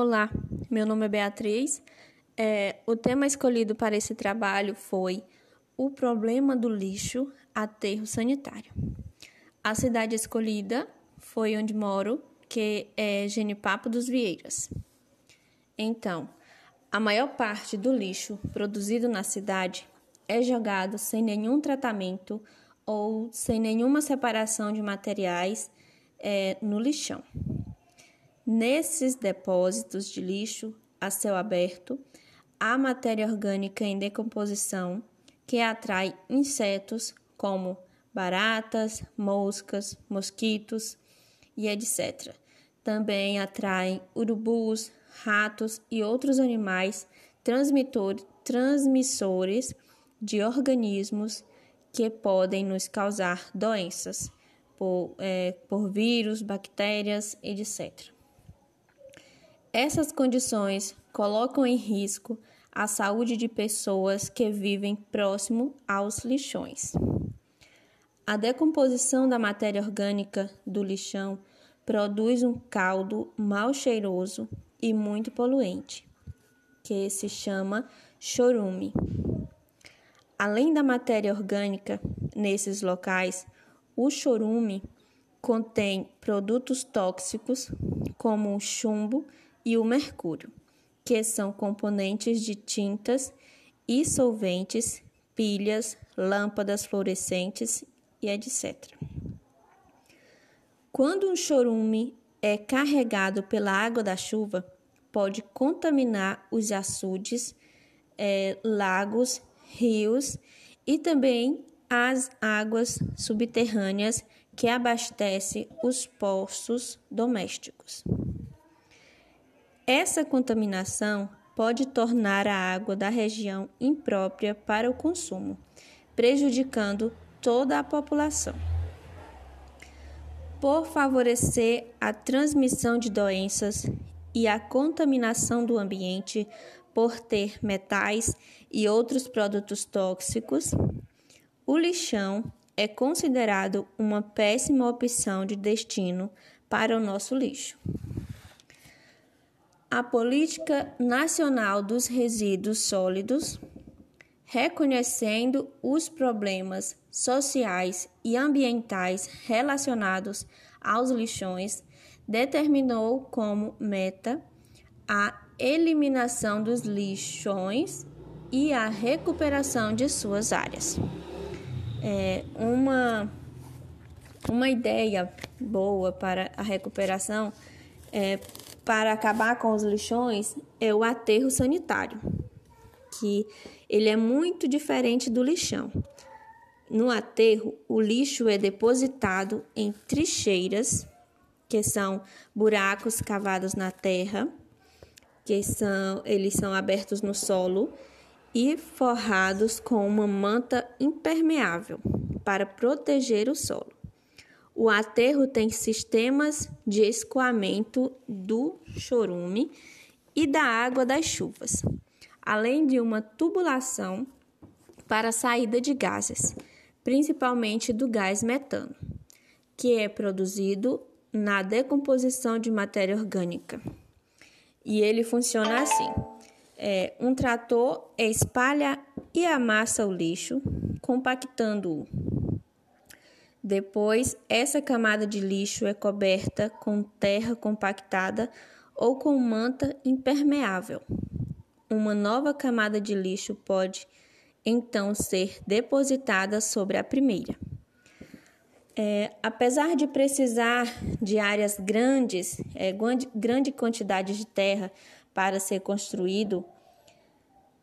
Olá, meu nome é Beatriz. É, o tema escolhido para esse trabalho foi o problema do lixo aterro sanitário. A cidade escolhida foi onde moro, que é Genipapo dos Vieiras. Então, a maior parte do lixo produzido na cidade é jogado sem nenhum tratamento ou sem nenhuma separação de materiais é, no lixão. Nesses depósitos de lixo a céu aberto, há matéria orgânica em decomposição que atrai insetos como baratas, moscas, mosquitos e etc. Também atraem urubus, ratos e outros animais transmissores de organismos que podem nos causar doenças por, é, por vírus, bactérias, etc. Essas condições colocam em risco a saúde de pessoas que vivem próximo aos lixões. A decomposição da matéria orgânica do lixão produz um caldo mal cheiroso e muito poluente, que se chama chorume. Além da matéria orgânica nesses locais, o chorume contém produtos tóxicos como o chumbo e o mercúrio, que são componentes de tintas e solventes, pilhas, lâmpadas fluorescentes e etc. Quando um chorume é carregado pela água da chuva, pode contaminar os açudes, é, lagos, rios e também as águas subterrâneas que abastecem os poços domésticos. Essa contaminação pode tornar a água da região imprópria para o consumo, prejudicando toda a população. Por favorecer a transmissão de doenças e a contaminação do ambiente por ter metais e outros produtos tóxicos, o lixão é considerado uma péssima opção de destino para o nosso lixo. A Política Nacional dos Resíduos Sólidos, reconhecendo os problemas sociais e ambientais relacionados aos lixões, determinou como meta a eliminação dos lixões e a recuperação de suas áreas. É uma, uma ideia boa para a recuperação é para acabar com os lixões é o aterro sanitário, que ele é muito diferente do lixão. No aterro, o lixo é depositado em trincheiras, que são buracos cavados na terra, que são eles são abertos no solo e forrados com uma manta impermeável para proteger o solo. O aterro tem sistemas de escoamento do chorume e da água das chuvas, além de uma tubulação para a saída de gases, principalmente do gás metano, que é produzido na decomposição de matéria orgânica. E ele funciona assim: é, um trator espalha e amassa o lixo, compactando-o depois, essa camada de lixo é coberta com terra compactada ou com manta impermeável. Uma nova camada de lixo pode então ser depositada sobre a primeira. É, apesar de precisar de áreas grandes, é, grande quantidade de terra para ser construído,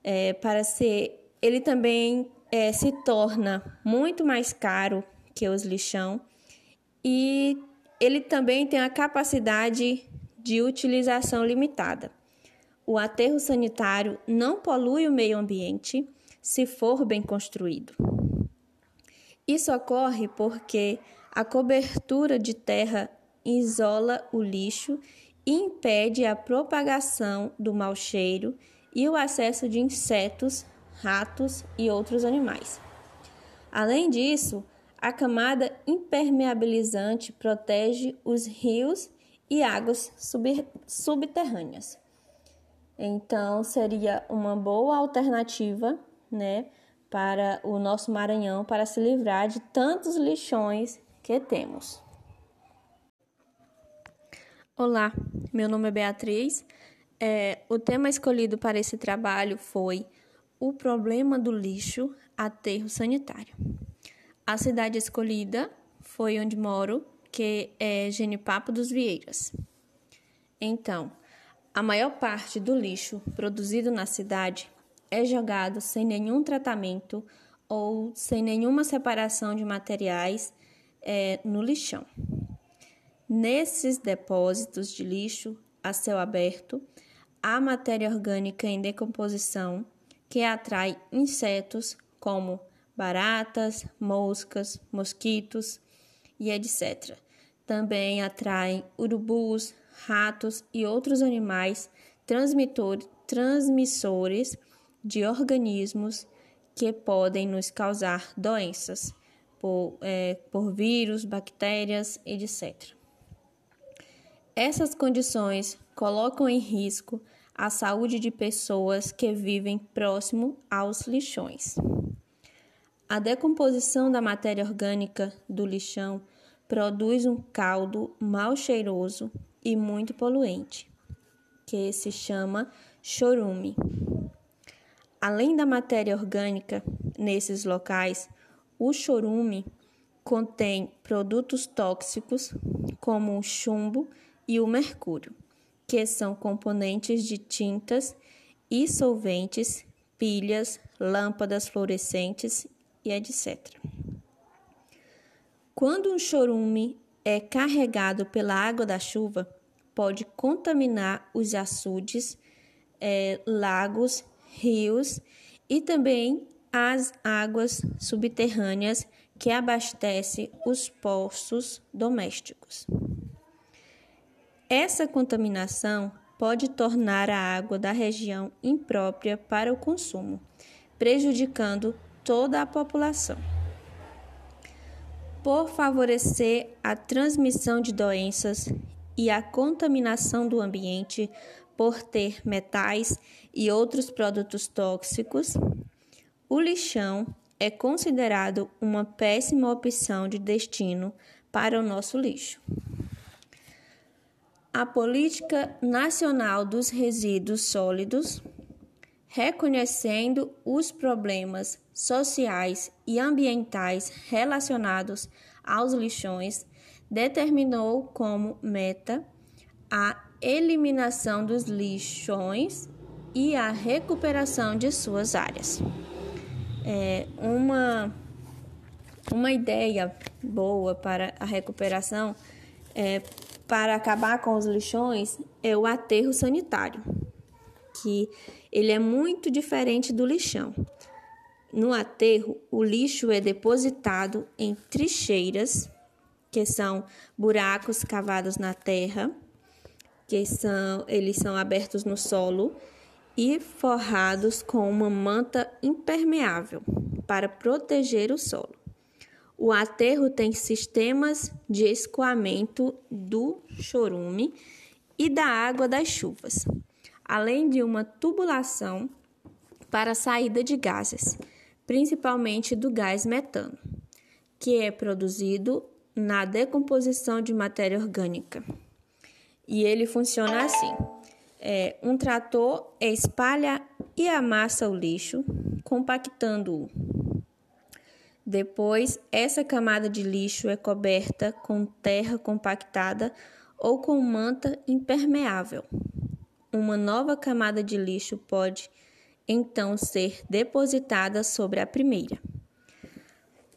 é, para ser, ele também é, se torna muito mais caro que os lixão, e ele também tem a capacidade de utilização limitada. O aterro sanitário não polui o meio ambiente se for bem construído. Isso ocorre porque a cobertura de terra isola o lixo e impede a propagação do mau cheiro e o acesso de insetos, ratos e outros animais. Além disso, a camada impermeabilizante protege os rios e águas subterrâneas. Então, seria uma boa alternativa, né, para o nosso Maranhão para se livrar de tantos lixões que temos. Olá, meu nome é Beatriz. É, o tema escolhido para esse trabalho foi o problema do lixo aterro sanitário. A cidade escolhida foi onde moro, que é Genipapo dos Vieiras. Então, a maior parte do lixo produzido na cidade é jogado sem nenhum tratamento ou sem nenhuma separação de materiais é, no lixão. Nesses depósitos de lixo a céu aberto, há matéria orgânica em decomposição que atrai insetos como baratas, moscas, mosquitos e etc. Também atraem urubus, ratos e outros animais transmissores de organismos que podem nos causar doenças por, é, por vírus, bactérias, etc. Essas condições colocam em risco a saúde de pessoas que vivem próximo aos lixões. A decomposição da matéria orgânica do lixão produz um caldo mal cheiroso e muito poluente, que se chama chorume. Além da matéria orgânica nesses locais, o chorume contém produtos tóxicos como o chumbo e o mercúrio, que são componentes de tintas e solventes, pilhas, lâmpadas fluorescentes e etc. Quando um chorume é carregado pela água da chuva, pode contaminar os açudes, é, lagos, rios e também as águas subterrâneas que abastecem os poços domésticos. Essa contaminação pode tornar a água da região imprópria para o consumo, prejudicando toda a população por favorecer a transmissão de doenças e a contaminação do ambiente por ter metais e outros produtos tóxicos, o lixão é considerado uma péssima opção de destino para o nosso lixo. A Política Nacional dos Resíduos Sólidos reconhecendo os problemas sociais e ambientais relacionados aos lixões, determinou como meta a eliminação dos lixões e a recuperação de suas áreas. É uma, uma ideia boa para a recuperação é, para acabar com os lixões é o aterro sanitário que ele é muito diferente do lixão. No aterro, o lixo é depositado em trincheiras, que são buracos cavados na terra, que são, eles são abertos no solo e forrados com uma manta impermeável para proteger o solo. O aterro tem sistemas de escoamento do chorume e da água das chuvas além de uma tubulação para a saída de gases, principalmente do gás metano, que é produzido na decomposição de matéria orgânica. E ele funciona assim: é, um trator espalha e amassa o lixo, compactando-o. Depois, essa camada de lixo é coberta com terra compactada ou com manta impermeável uma nova camada de lixo pode então ser depositada sobre a primeira.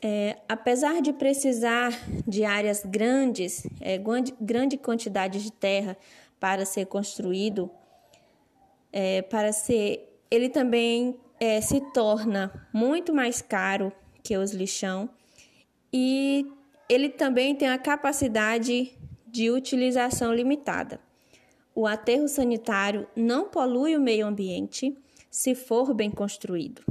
É, apesar de precisar de áreas grandes, é, grande quantidade de terra para ser construído, é, para ser, ele também é, se torna muito mais caro que os lixão e ele também tem a capacidade de utilização limitada. O aterro sanitário não polui o meio ambiente se for bem construído.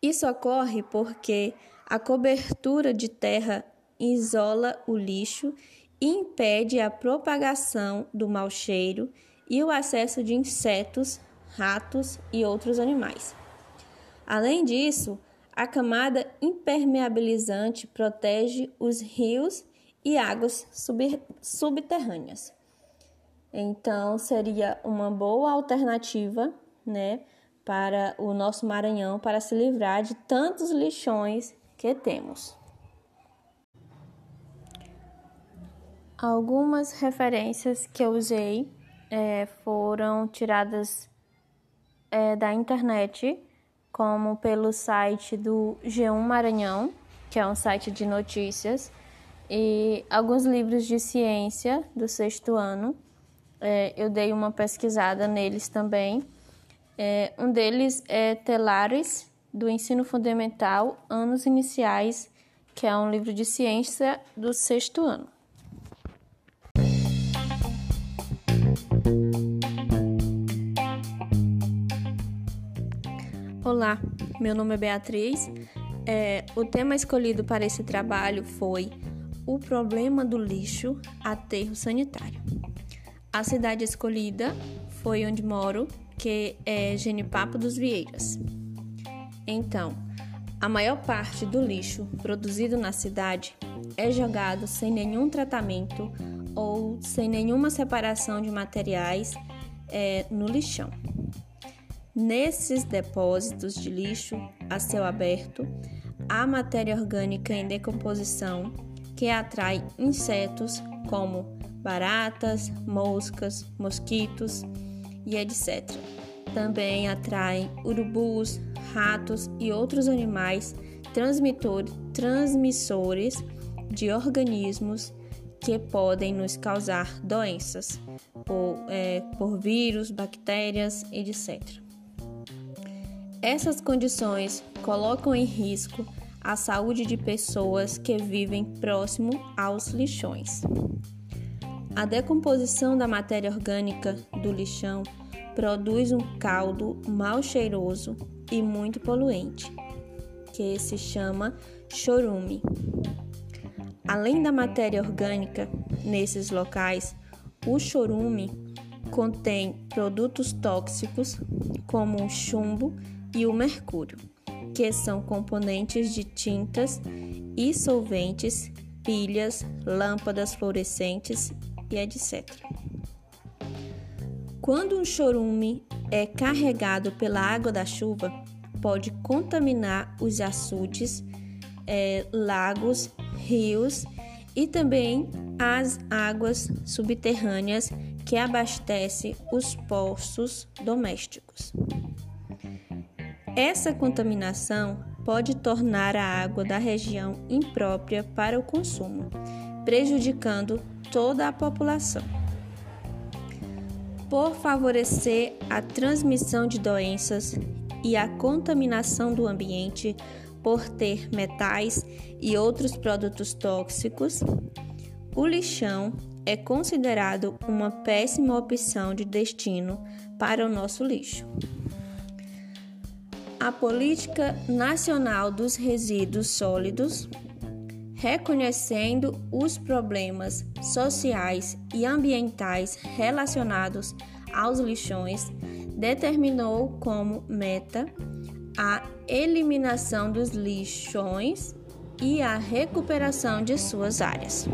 Isso ocorre porque a cobertura de terra isola o lixo e impede a propagação do mau cheiro e o acesso de insetos, ratos e outros animais. Além disso, a camada impermeabilizante protege os rios e águas sub subterrâneas. Então, seria uma boa alternativa, né, para o nosso Maranhão para se livrar de tantos lixões que temos. Algumas referências que eu usei é, foram tiradas é, da internet, como pelo site do G1 Maranhão, que é um site de notícias, e alguns livros de ciência do sexto ano. É, eu dei uma pesquisada neles também. É, um deles é Telares, do Ensino Fundamental, Anos Iniciais, que é um livro de ciência do sexto ano. Olá, meu nome é Beatriz. É, o tema escolhido para esse trabalho foi O Problema do Lixo Aterro Sanitário. A cidade escolhida foi onde moro, que é Genipapo dos Vieiras. Então, a maior parte do lixo produzido na cidade é jogado sem nenhum tratamento ou sem nenhuma separação de materiais é, no lixão. Nesses depósitos de lixo a céu aberto, há matéria orgânica em decomposição que atrai insetos como baratas, moscas, mosquitos e etc. Também atrai urubus, ratos e outros animais transmissores de organismos que podem nos causar doenças por, é, por vírus, bactérias, etc. Essas condições colocam em risco a saúde de pessoas que vivem próximo aos lixões. A decomposição da matéria orgânica do lixão produz um caldo mal cheiroso e muito poluente, que se chama chorume. Além da matéria orgânica nesses locais, o chorume contém produtos tóxicos como o chumbo e o mercúrio, que são componentes de tintas e solventes, pilhas, lâmpadas fluorescentes e etc. Quando um chorume é carregado pela água da chuva, pode contaminar os açudes, é, lagos, rios e também as águas subterrâneas que abastecem os poços domésticos. Essa contaminação pode tornar a água da região imprópria para o consumo, prejudicando toda a população. Por favorecer a transmissão de doenças e a contaminação do ambiente por ter metais e outros produtos tóxicos, o lixão é considerado uma péssima opção de destino para o nosso lixo. A Política Nacional dos Resíduos Sólidos, reconhecendo os problemas sociais e ambientais relacionados aos lixões, determinou como meta a eliminação dos lixões e a recuperação de suas áreas.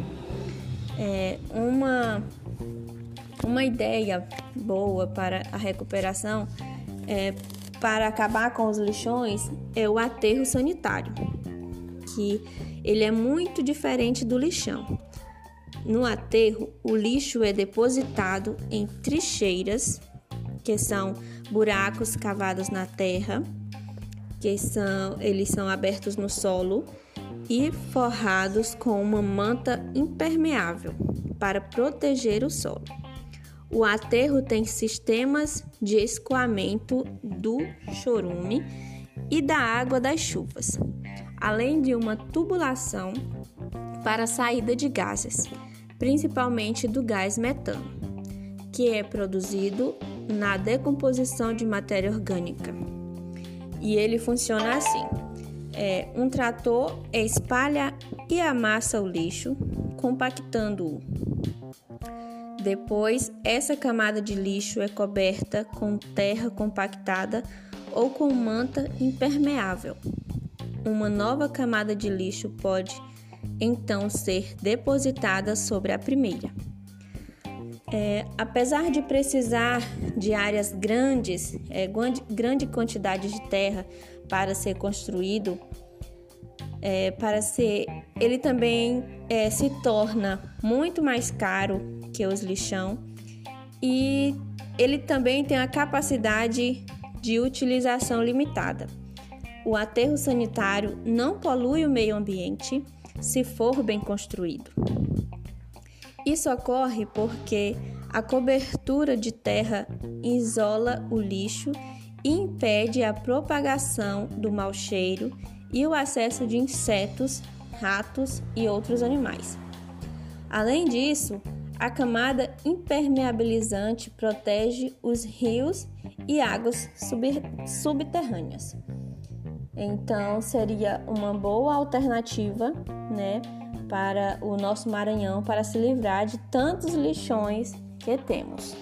É uma, uma ideia boa para a recuperação é para acabar com os lixões é o aterro sanitário, que ele é muito diferente do lixão. No aterro, o lixo é depositado em trincheiras, que são buracos cavados na terra, que são eles são abertos no solo e forrados com uma manta impermeável para proteger o solo. O aterro tem sistemas de escoamento do chorume e da água das chuvas, além de uma tubulação para a saída de gases, principalmente do gás metano, que é produzido na decomposição de matéria orgânica. E ele funciona assim: é, um trator espalha e amassa o lixo, compactando-o Depois, essa camada de lixo é coberta com terra compactada ou com manta impermeável. Uma nova camada de lixo pode então ser depositada sobre a primeira. É, apesar de precisar de áreas grandes, é, grande quantidade de terra para ser construído, é, para ser, ele também é, se torna muito mais caro que os lixão e ele também tem a capacidade de utilização limitada. O aterro sanitário não polui o meio ambiente se for bem construído. Isso ocorre porque a cobertura de terra isola o lixo e impede a propagação do mau cheiro e o acesso de insetos, ratos e outros animais. Além disso, a camada impermeabilizante protege os rios e águas subterrâneas. Então, seria uma boa alternativa, né, para o nosso Maranhão para se livrar de tantos lixões que temos.